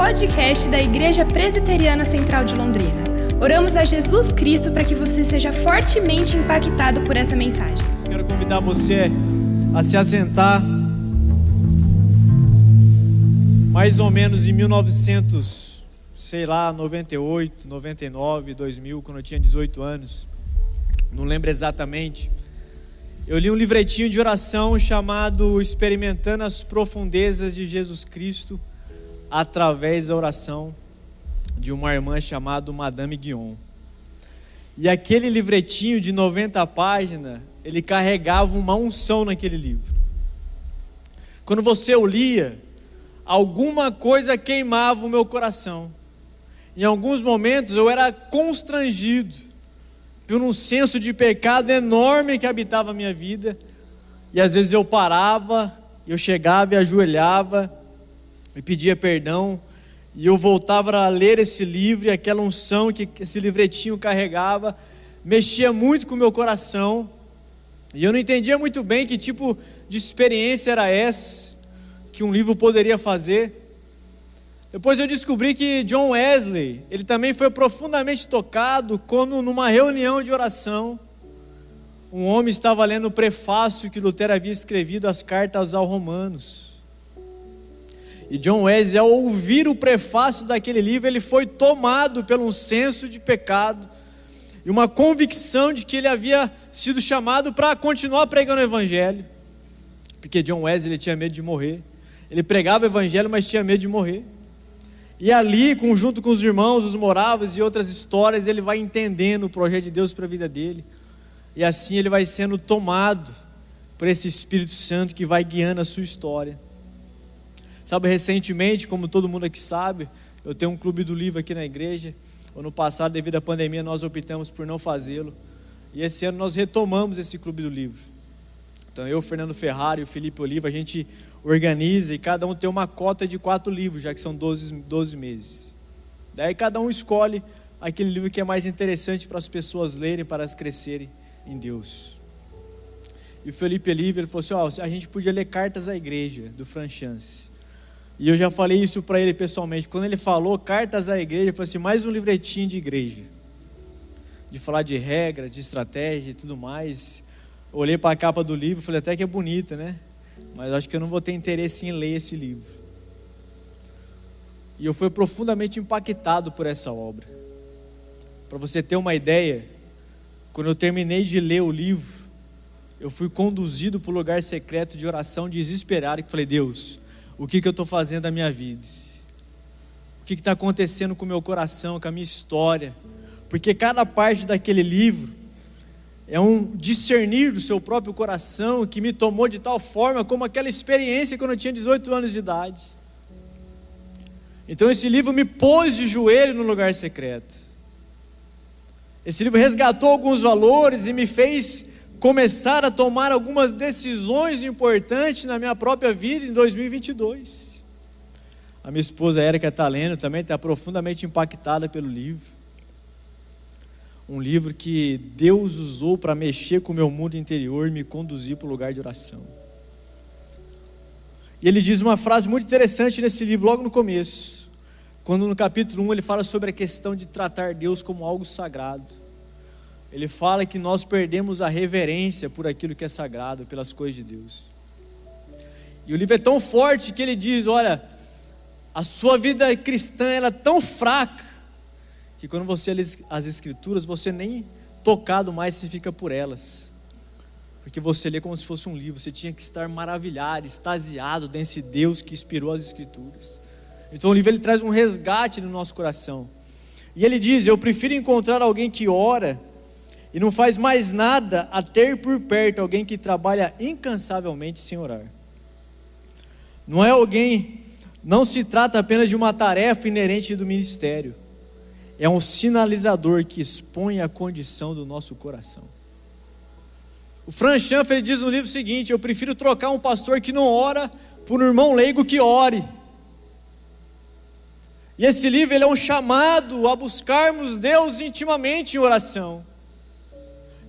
podcast da Igreja Presbiteriana Central de Londrina. Oramos a Jesus Cristo para que você seja fortemente impactado por essa mensagem. Quero convidar você a se assentar. Mais ou menos em 1900, sei lá, 98, 99, 2000, quando eu tinha 18 anos. Não lembro exatamente. Eu li um livretinho de oração chamado Experimentando as Profundezas de Jesus Cristo através da oração de uma irmã chamada Madame Guion. E aquele livretinho de 90 páginas, ele carregava uma unção naquele livro. Quando você o lia, alguma coisa queimava o meu coração. Em alguns momentos eu era constrangido por um senso de pecado enorme que habitava a minha vida. E às vezes eu parava, eu chegava e ajoelhava e pedia perdão, e eu voltava a ler esse livro, e aquela unção que esse livretinho carregava, mexia muito com o meu coração, e eu não entendia muito bem que tipo de experiência era essa que um livro poderia fazer. Depois eu descobri que John Wesley, ele também foi profundamente tocado quando numa reunião de oração, um homem estava lendo o prefácio que Lutero havia escrevido às cartas aos Romanos. E John Wesley, ao ouvir o prefácio daquele livro, ele foi tomado pelo um senso de pecado e uma convicção de que ele havia sido chamado para continuar pregando o evangelho. Porque John Wesley tinha medo de morrer. Ele pregava o evangelho, mas tinha medo de morrer. E ali, junto com os irmãos, os moráveis e outras histórias, ele vai entendendo o projeto de Deus para a vida dele. E assim ele vai sendo tomado por esse Espírito Santo que vai guiando a sua história. Sabe, recentemente, como todo mundo aqui sabe, eu tenho um clube do livro aqui na igreja. Ano passado, devido à pandemia, nós optamos por não fazê-lo. E esse ano nós retomamos esse clube do livro. Então eu, Fernando Ferrari o Felipe Oliva, a gente organiza e cada um tem uma cota de quatro livros, já que são 12, 12 meses. Daí cada um escolhe aquele livro que é mais interessante para as pessoas lerem, para elas crescerem em Deus. E o Felipe Oliva, ele falou assim, ó, a gente podia ler Cartas à Igreja, do Franchance. E eu já falei isso para ele pessoalmente. Quando ele falou cartas à igreja, eu falei assim: mais um livretinho de igreja. De falar de regra, de estratégia e tudo mais. Olhei para a capa do livro falei: até que é bonita, né? Mas acho que eu não vou ter interesse em ler esse livro. E eu fui profundamente impactado por essa obra. Para você ter uma ideia, quando eu terminei de ler o livro, eu fui conduzido para o lugar secreto de oração desesperado e falei: Deus, o que, que eu estou fazendo da minha vida, o que está acontecendo com o meu coração, com a minha história, porque cada parte daquele livro é um discernir do seu próprio coração que me tomou de tal forma como aquela experiência quando eu tinha 18 anos de idade. Então esse livro me pôs de joelho no lugar secreto. Esse livro resgatou alguns valores e me fez começar a tomar algumas decisões importantes na minha própria vida em 2022. A minha esposa Érica está lendo também, está profundamente impactada pelo livro. Um livro que Deus usou para mexer com o meu mundo interior e me conduzir para o lugar de oração. E ele diz uma frase muito interessante nesse livro, logo no começo. Quando no capítulo 1 ele fala sobre a questão de tratar Deus como algo sagrado ele fala que nós perdemos a reverência por aquilo que é sagrado, pelas coisas de Deus. E o livro é tão forte que ele diz: olha, a sua vida cristã ela é tão fraca que quando você lê as escrituras, você nem tocado mais se fica por elas. Porque você lê como se fosse um livro, você tinha que estar maravilhado, extasiado desse Deus que inspirou as escrituras. Então o livro ele traz um resgate no nosso coração. E ele diz: Eu prefiro encontrar alguém que ora e não faz mais nada a ter por perto alguém que trabalha incansavelmente sem orar. Não é alguém, não se trata apenas de uma tarefa inerente do ministério, é um sinalizador que expõe a condição do nosso coração. O Franz Schaeffer diz no livro seguinte: Eu prefiro trocar um pastor que não ora por um irmão leigo que ore. E esse livro ele é um chamado a buscarmos Deus intimamente em oração.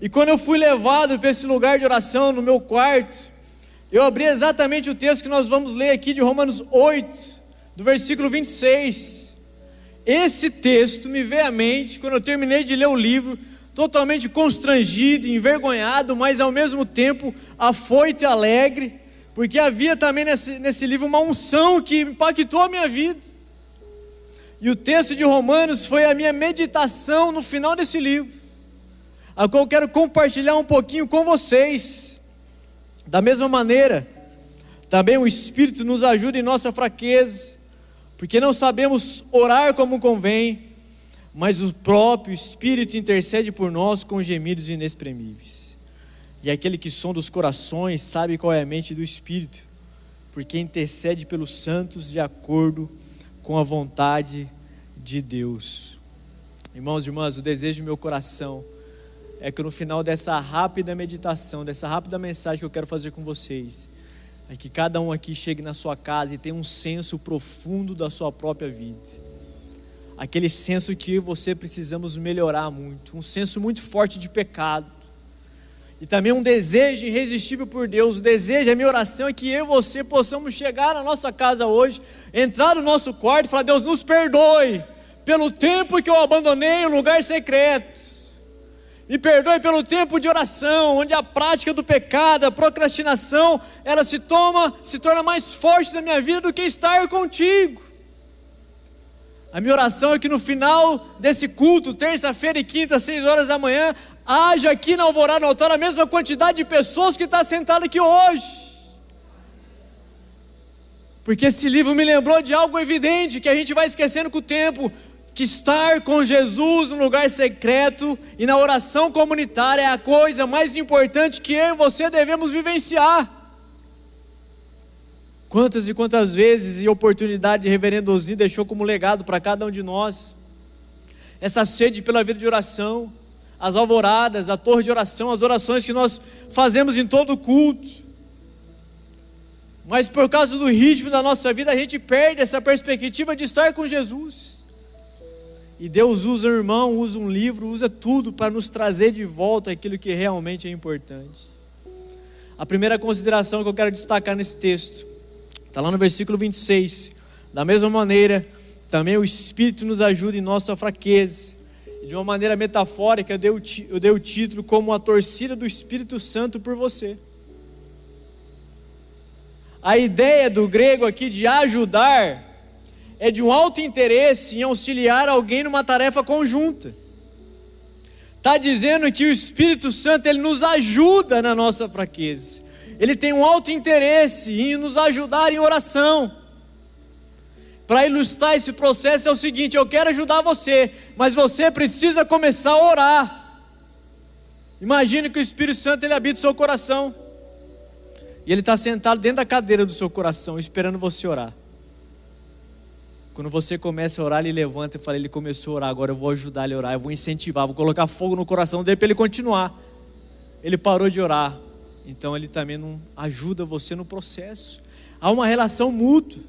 E quando eu fui levado para esse lugar de oração no meu quarto, eu abri exatamente o texto que nós vamos ler aqui de Romanos 8, do versículo 26. Esse texto me veio à mente quando eu terminei de ler o livro, totalmente constrangido, envergonhado, mas ao mesmo tempo afoito e alegre, porque havia também nesse, nesse livro uma unção que impactou a minha vida. E o texto de Romanos foi a minha meditação no final desse livro, a qual eu quero compartilhar um pouquinho com vocês. Da mesma maneira, também o Espírito nos ajuda em nossa fraqueza, porque não sabemos orar como convém, mas o próprio Espírito intercede por nós com gemidos inexprimíveis. E aquele que sonda os corações sabe qual é a mente do Espírito, porque intercede pelos santos de acordo com a vontade de Deus. Irmãos e irmãs, o desejo do meu coração é que no final dessa rápida meditação, dessa rápida mensagem que eu quero fazer com vocês, é que cada um aqui chegue na sua casa e tenha um senso profundo da sua própria vida. Aquele senso que você precisamos melhorar muito, um senso muito forte de pecado. E também um desejo irresistível por Deus. O desejo, a minha oração é que eu e você possamos chegar na nossa casa hoje, entrar no nosso quarto e falar: Deus, nos perdoe pelo tempo que eu abandonei o lugar secreto. Me perdoe pelo tempo de oração, onde a prática do pecado, a procrastinação, ela se toma, se torna mais forte na minha vida do que estar contigo. A minha oração é que no final desse culto, terça-feira e quinta, seis horas da manhã, haja aqui na Alvorada no altar a mesma quantidade de pessoas que está sentada aqui hoje. Porque esse livro me lembrou de algo evidente que a gente vai esquecendo com o tempo que estar com Jesus no lugar secreto e na oração comunitária é a coisa mais importante que eu e você devemos vivenciar. Quantas e quantas vezes e oportunidade Reverendo Osni deixou como legado para cada um de nós essa sede pela vida de oração, as alvoradas, a torre de oração, as orações que nós fazemos em todo o culto. Mas por causa do ritmo da nossa vida, a gente perde essa perspectiva de estar com Jesus. E Deus usa um irmão, usa um livro, usa tudo para nos trazer de volta aquilo que realmente é importante. A primeira consideração que eu quero destacar nesse texto está lá no versículo 26. Da mesma maneira, também o Espírito nos ajuda em nossa fraqueza. De uma maneira metafórica, eu dei, o, eu dei o título como a torcida do Espírito Santo por você. A ideia do grego aqui de ajudar é de um alto interesse em auxiliar alguém numa tarefa conjunta. Está dizendo que o Espírito Santo ele nos ajuda na nossa fraqueza. Ele tem um alto interesse em nos ajudar em oração. Para ilustrar esse processo é o seguinte: eu quero ajudar você, mas você precisa começar a orar. Imagine que o Espírito Santo ele habita o seu coração. E ele está sentado dentro da cadeira do seu coração, esperando você orar. Quando você começa a orar, ele levanta e fala: Ele começou a orar, agora eu vou ajudar ele a orar, eu vou incentivar, vou colocar fogo no coração dele para ele continuar. Ele parou de orar, então ele também não ajuda você no processo. Há uma relação mútua.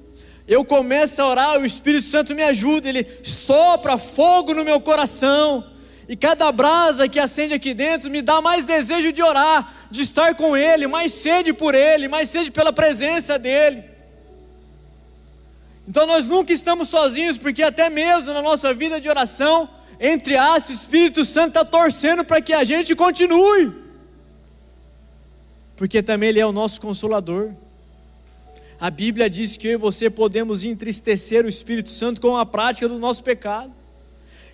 Eu começo a orar, o Espírito Santo me ajuda, ele sopra fogo no meu coração. E cada brasa que acende aqui dentro me dá mais desejo de orar, de estar com Ele, mais sede por Ele, mais sede pela presença dEle. Então nós nunca estamos sozinhos, porque até mesmo na nossa vida de oração, entre aspas, o Espírito Santo está torcendo para que a gente continue, porque também Ele é o nosso consolador. A Bíblia diz que eu e você podemos entristecer o Espírito Santo com a prática do nosso pecado.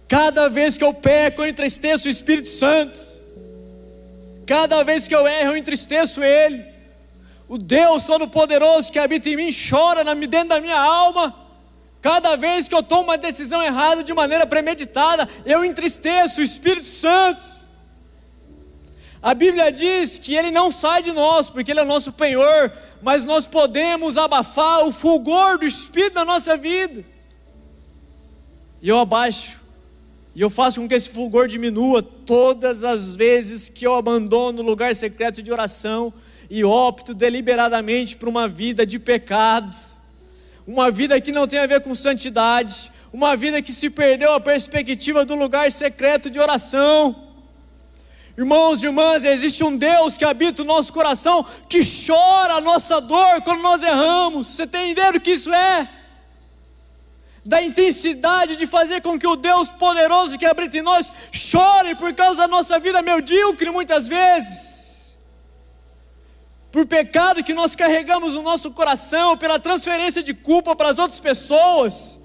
Cada vez que eu peco, eu entristeço o Espírito Santo. Cada vez que eu erro, eu entristeço Ele. O Deus Todo-Poderoso que habita em mim chora dentro da minha alma. Cada vez que eu tomo uma decisão errada de maneira premeditada, eu entristeço o Espírito Santo. A Bíblia diz que ele não sai de nós, porque ele é o nosso penhor, mas nós podemos abafar o fulgor do Espírito na nossa vida. E eu abaixo, e eu faço com que esse fulgor diminua todas as vezes que eu abandono o lugar secreto de oração e opto deliberadamente por uma vida de pecado, uma vida que não tem a ver com santidade, uma vida que se perdeu a perspectiva do lugar secreto de oração. Irmãos e irmãs, existe um Deus que habita o nosso coração, que chora a nossa dor quando nós erramos. Você tem ideia do que isso é? da intensidade de fazer com que o Deus poderoso que habita em nós chore por causa da nossa vida medíocre muitas vezes, por pecado que nós carregamos no nosso coração, pela transferência de culpa para as outras pessoas,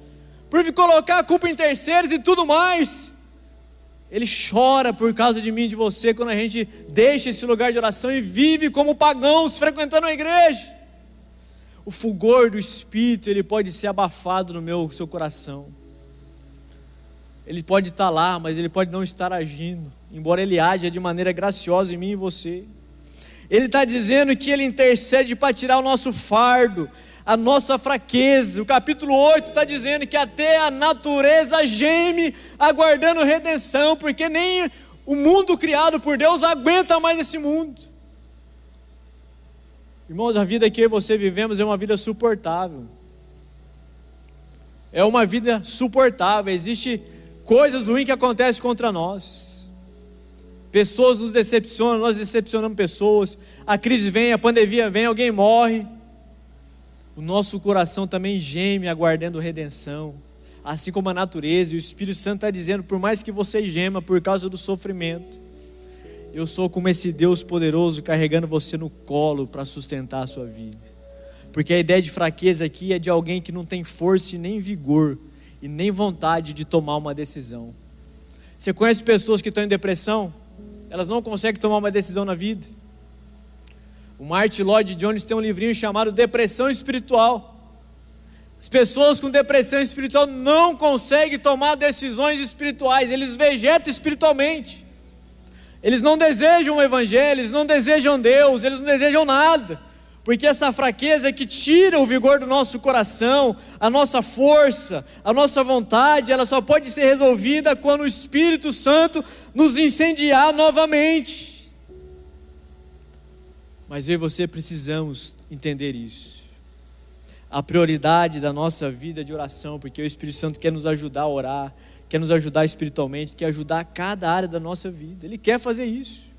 por colocar a culpa em terceiros e tudo mais. Ele chora por causa de mim e de você quando a gente deixa esse lugar de oração e vive como pagãos frequentando a igreja. O fulgor do Espírito, ele pode ser abafado no meu seu coração. Ele pode estar lá, mas ele pode não estar agindo, embora ele haja de maneira graciosa em mim e você. Ele está dizendo que ele intercede para tirar o nosso fardo, a nossa fraqueza. O capítulo 8 está dizendo que até a natureza geme aguardando redenção, porque nem o mundo criado por Deus aguenta mais esse mundo. Irmãos, a vida que você vivemos é uma vida suportável. É uma vida suportável. Existe coisas ruins que acontecem contra nós. Pessoas nos decepcionam, nós decepcionamos pessoas. A crise vem, a pandemia vem, alguém morre o nosso coração também geme aguardando redenção, assim como a natureza, e o Espírito Santo está dizendo: por mais que você gema por causa do sofrimento, eu sou como esse Deus poderoso carregando você no colo para sustentar a sua vida. Porque a ideia de fraqueza aqui é de alguém que não tem força e nem vigor, e nem vontade de tomar uma decisão. Você conhece pessoas que estão em depressão? Elas não conseguem tomar uma decisão na vida o Martin Lloyd Jones tem um livrinho chamado Depressão Espiritual. As pessoas com depressão espiritual não conseguem tomar decisões espirituais, eles vegetam espiritualmente. Eles não desejam o Evangelho, eles não desejam Deus, eles não desejam nada, porque essa fraqueza é que tira o vigor do nosso coração, a nossa força, a nossa vontade, ela só pode ser resolvida quando o Espírito Santo nos incendiar novamente. Mas eu e você precisamos entender isso. A prioridade da nossa vida de oração, porque o Espírito Santo quer nos ajudar a orar, quer nos ajudar espiritualmente, quer ajudar cada área da nossa vida. Ele quer fazer isso.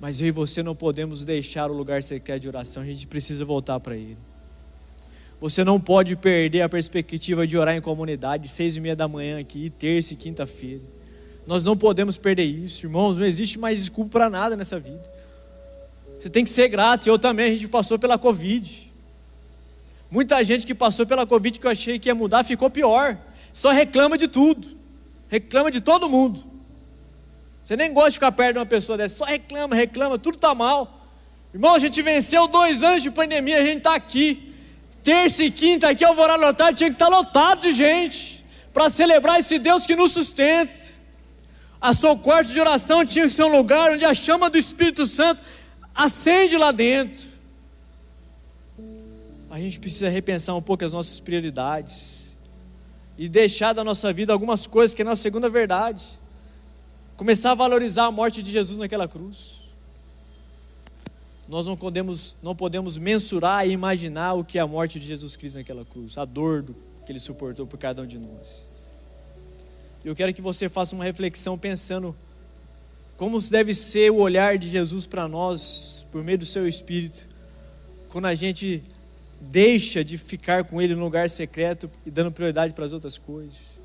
Mas eu e você não podemos deixar o lugar secreto de oração, a gente precisa voltar para Ele. Você não pode perder a perspectiva de orar em comunidade, seis e meia da manhã aqui, terça e quinta-feira. Nós não podemos perder isso, irmãos. Não existe mais desculpa para nada nessa vida. Você tem que ser grato. Eu também, a gente passou pela Covid. Muita gente que passou pela Covid que eu achei que ia mudar ficou pior. Só reclama de tudo. Reclama de todo mundo. Você nem gosta de ficar perto de uma pessoa dessa. Só reclama, reclama, tudo está mal. Irmão, a gente venceu dois anos de pandemia, a gente está aqui. Terça e quinta aqui, alvorada lotado, tinha que estar tá lotado de gente. Para celebrar esse Deus que nos sustenta. A seu quarto de oração tinha que ser um lugar onde a chama do Espírito Santo acende lá dentro. A gente precisa repensar um pouco as nossas prioridades e deixar da nossa vida algumas coisas que é a nossa segunda verdade. Começar a valorizar a morte de Jesus naquela cruz. Nós não podemos, não podemos mensurar e imaginar o que é a morte de Jesus Cristo naquela cruz, a dor do, que ele suportou por cada um de nós. Eu quero que você faça uma reflexão pensando como deve ser o olhar de Jesus para nós, por meio do seu Espírito, quando a gente deixa de ficar com Ele no lugar secreto e dando prioridade para as outras coisas.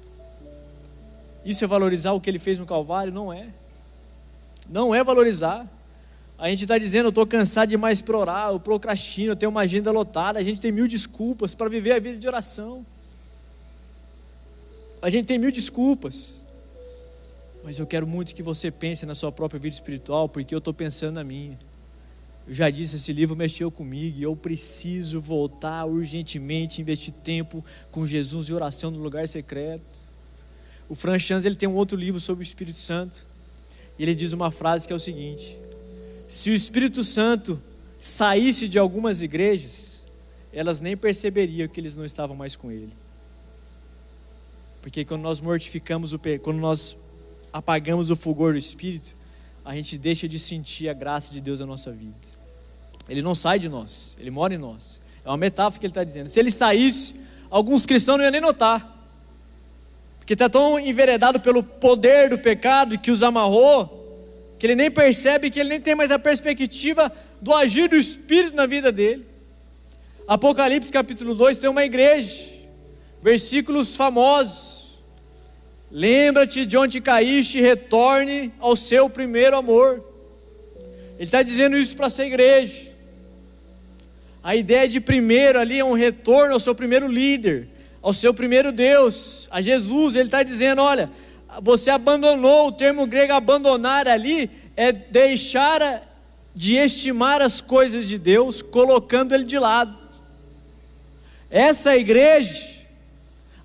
Isso é valorizar o que Ele fez no Calvário? Não é. Não é valorizar. A gente está dizendo, eu estou cansado demais para orar, eu procrastino, eu tenho uma agenda lotada, a gente tem mil desculpas para viver a vida de oração. A gente tem mil desculpas. Mas eu quero muito que você pense na sua própria vida espiritual, porque eu estou pensando na minha. Eu já disse, esse livro mexeu comigo e eu preciso voltar urgentemente, investir tempo com Jesus de oração no lugar secreto. O Franz Chans, ele tem um outro livro sobre o Espírito Santo. E ele diz uma frase que é o seguinte: Se o Espírito Santo saísse de algumas igrejas, elas nem perceberiam que eles não estavam mais com ele. Porque quando nós mortificamos o quando nós apagamos o fulgor do Espírito, a gente deixa de sentir a graça de Deus na nossa vida. Ele não sai de nós, ele mora em nós. É uma metáfora que ele está dizendo. Se ele saísse, alguns cristãos não iam nem notar. Porque está tão enveredado pelo poder do pecado que os amarrou, que ele nem percebe que ele nem tem mais a perspectiva do agir do Espírito na vida dele. Apocalipse capítulo 2 tem uma igreja, versículos famosos. Lembra-te de onde caíste e retorne ao seu primeiro amor. Ele está dizendo isso para essa igreja. A ideia de primeiro ali é um retorno ao seu primeiro líder, ao seu primeiro Deus, a Jesus. Ele está dizendo: olha, você abandonou, o termo grego abandonar ali é deixar de estimar as coisas de Deus, colocando ele de lado. Essa igreja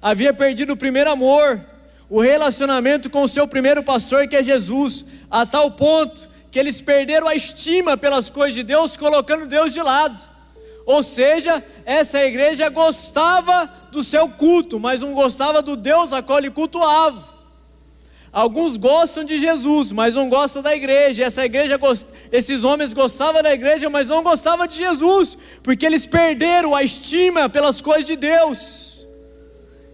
havia perdido o primeiro amor, o relacionamento com o seu primeiro pastor, que é Jesus, a tal ponto que eles perderam a estima pelas coisas de Deus, colocando Deus de lado. Ou seja, essa igreja gostava do seu culto, mas não gostava do Deus a qual ele cultuava. Alguns gostam de Jesus, mas não gostam da igreja. Essa igreja, esses homens gostavam da igreja, mas não gostavam de Jesus, porque eles perderam a estima pelas coisas de Deus.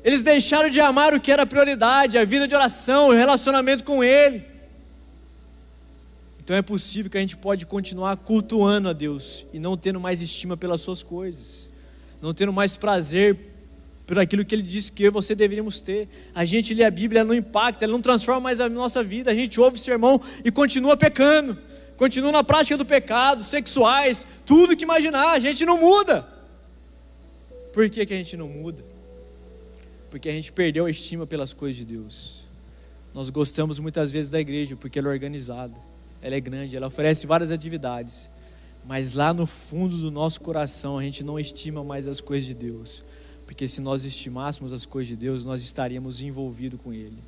Eles deixaram de amar o que era prioridade, a vida de oração, o relacionamento com Ele. Então é possível que a gente pode continuar cultuando a Deus e não tendo mais estima pelas suas coisas, não tendo mais prazer por aquilo que ele disse que eu e você deveríamos ter. A gente lê a Bíblia, ela não impacta, ela não transforma mais a nossa vida. A gente ouve o sermão e continua pecando, continua na prática do pecado, sexuais, tudo que imaginar, a gente não muda. Por que, que a gente não muda? Porque a gente perdeu a estima pelas coisas de Deus. Nós gostamos muitas vezes da igreja porque ela é organizada, ela é grande, ela oferece várias atividades. Mas lá no fundo do nosso coração a gente não estima mais as coisas de Deus porque se nós estimássemos as coisas de Deus, nós estaríamos envolvidos com Ele.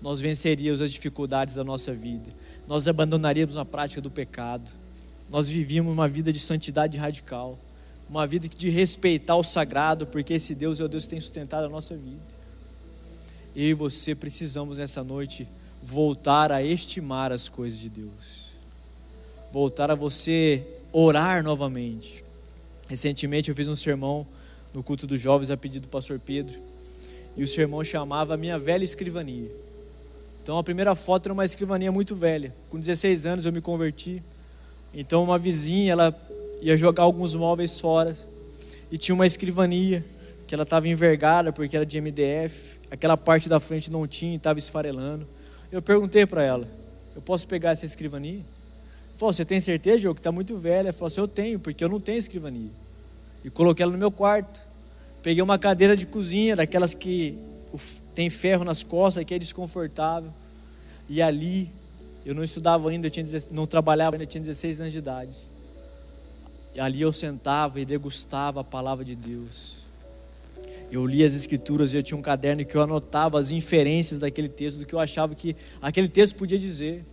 Nós venceríamos as dificuldades da nossa vida. Nós abandonaríamos a prática do pecado. Nós vivíamos uma vida de santidade radical. Uma vida de respeitar o sagrado, porque esse Deus é o Deus que tem sustentado a nossa vida. Eu e você precisamos nessa noite voltar a estimar as coisas de Deus. Voltar a você orar novamente. Recentemente eu fiz um sermão no culto dos jovens a pedido do pastor Pedro. E o sermão chamava Minha Velha Escrivania. Então a primeira foto era uma escrivania muito velha. Com 16 anos eu me converti. Então uma vizinha, ela ia jogar alguns móveis fora e tinha uma escrivania que ela estava envergada porque era de MDF. Aquela parte da frente não tinha, estava esfarelando. Eu perguntei para ela: "Eu posso pegar essa escrivania?" Falou: "Você tem certeza, João, que está muito velha?" Falou assim: "Eu tenho, porque eu não tenho escrivania." e coloquei ela no meu quarto. Peguei uma cadeira de cozinha, daquelas que tem ferro nas costas, que é desconfortável. E ali, eu não estudava ainda, eu tinha, não trabalhava ainda, eu tinha 16 anos de idade. E ali eu sentava e degustava a palavra de Deus. Eu lia as escrituras e eu tinha um caderno que eu anotava as inferências daquele texto, do que eu achava que aquele texto podia dizer.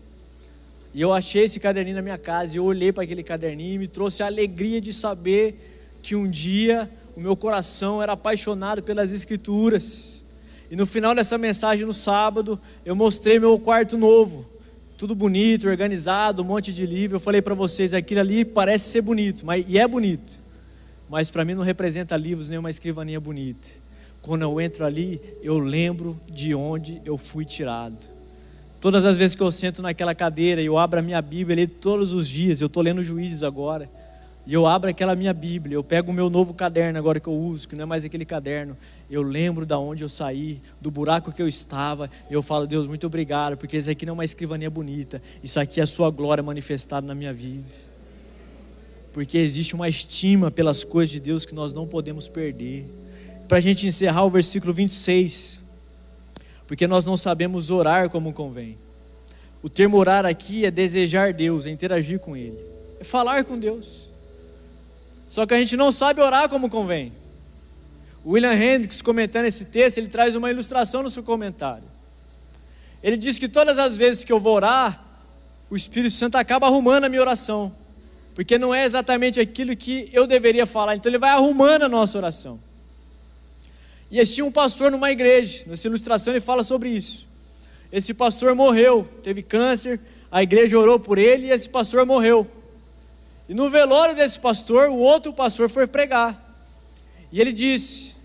E eu achei esse caderninho na minha casa e eu olhei para aquele caderninho e me trouxe a alegria de saber que um dia o meu coração era apaixonado pelas Escrituras. E no final dessa mensagem, no sábado, eu mostrei meu quarto novo. Tudo bonito, organizado, um monte de livro. Eu falei para vocês, aquilo ali parece ser bonito, mas, e é bonito. Mas para mim não representa livros nem uma escrivaninha bonita. Quando eu entro ali, eu lembro de onde eu fui tirado. Todas as vezes que eu sento naquela cadeira e eu abro a minha Bíblia ali todos os dias, eu estou lendo Juízes agora e eu abro aquela minha Bíblia, eu pego o meu novo caderno agora que eu uso, que não é mais aquele caderno. Eu lembro da onde eu saí, do buraco que eu estava. Eu falo, Deus, muito obrigado, porque isso aqui não é uma escrivania bonita. Isso aqui é a sua glória manifestada na minha vida. Porque existe uma estima pelas coisas de Deus que nós não podemos perder. Para a gente encerrar o versículo 26. Porque nós não sabemos orar como convém. O termo orar aqui é desejar Deus, é interagir com Ele, é falar com Deus. Só que a gente não sabe orar como convém. William Hendricks, comentando esse texto, ele traz uma ilustração no seu comentário. Ele diz que todas as vezes que eu vou orar, o Espírito Santo acaba arrumando a minha oração, porque não é exatamente aquilo que eu deveria falar, então ele vai arrumando a nossa oração. E existia um pastor numa igreja, nessa ilustração ele fala sobre isso. Esse pastor morreu, teve câncer, a igreja orou por ele e esse pastor morreu. E no velório desse pastor, o outro pastor foi pregar. E ele disse: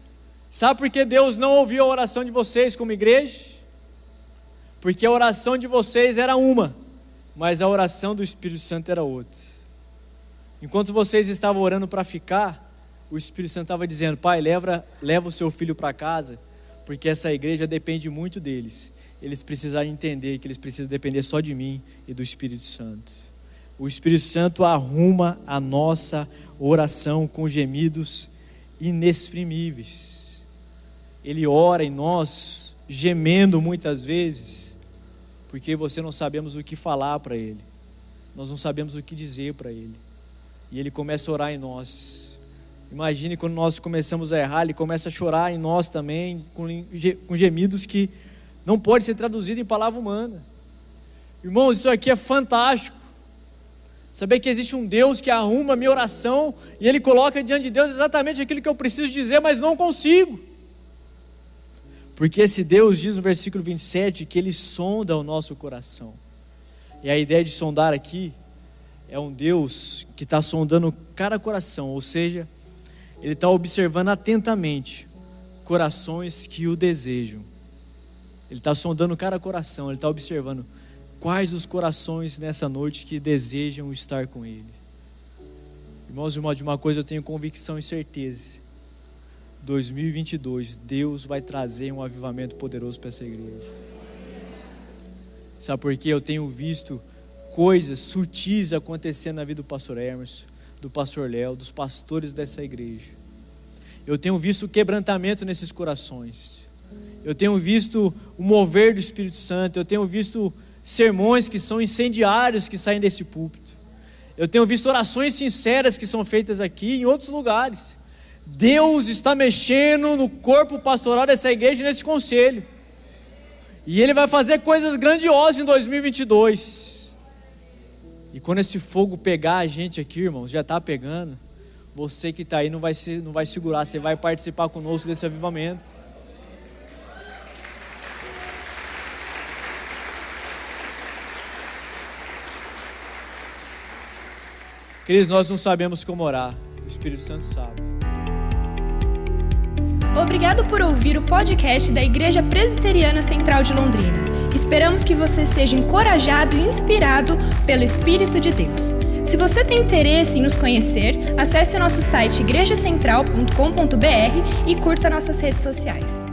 Sabe por que Deus não ouviu a oração de vocês como igreja? Porque a oração de vocês era uma, mas a oração do Espírito Santo era outra. Enquanto vocês estavam orando para ficar, o Espírito Santo estava dizendo: Pai, leva, leva o seu filho para casa, porque essa igreja depende muito deles. Eles precisam entender que eles precisam depender só de mim e do Espírito Santo. O Espírito Santo arruma a nossa oração com gemidos inexprimíveis. Ele ora em nós, gemendo muitas vezes, porque você não sabemos o que falar para Ele, nós não sabemos o que dizer para Ele, e Ele começa a orar em nós Imagine quando nós começamos a errar, ele começa a chorar em nós também, com gemidos que não pode ser traduzido em palavra humana. Irmãos, isso aqui é fantástico. Saber que existe um Deus que arruma a minha oração e Ele coloca diante de Deus exatamente aquilo que eu preciso dizer, mas não consigo. Porque esse Deus diz no versículo 27 que Ele sonda o nosso coração. E a ideia de sondar aqui é um Deus que está sondando cada coração, ou seja, ele está observando atentamente corações que o desejam. Ele está sondando cada coração, ele está observando quais os corações nessa noite que desejam estar com Ele. Irmãos, irmãos, de uma coisa eu tenho convicção e certeza. 2022, Deus vai trazer um avivamento poderoso para essa igreja. Sabe por quê? Eu tenho visto coisas sutis acontecendo na vida do pastor Emerson do pastor Léo, dos pastores dessa igreja. Eu tenho visto quebrantamento nesses corações. Eu tenho visto o mover do Espírito Santo. Eu tenho visto sermões que são incendiários que saem desse púlpito. Eu tenho visto orações sinceras que são feitas aqui em outros lugares. Deus está mexendo no corpo pastoral dessa igreja nesse conselho. E Ele vai fazer coisas grandiosas em 2022. E quando esse fogo pegar a gente aqui, irmãos, já está pegando, você que está aí não vai, se, não vai segurar, você vai participar conosco desse avivamento. Queridos, nós não sabemos como orar, o Espírito Santo sabe. Obrigado por ouvir o podcast da Igreja Presbiteriana Central de Londrina. Esperamos que você seja encorajado e inspirado pelo Espírito de Deus. Se você tem interesse em nos conhecer, acesse o nosso site igrejacentral.com.br e curta nossas redes sociais.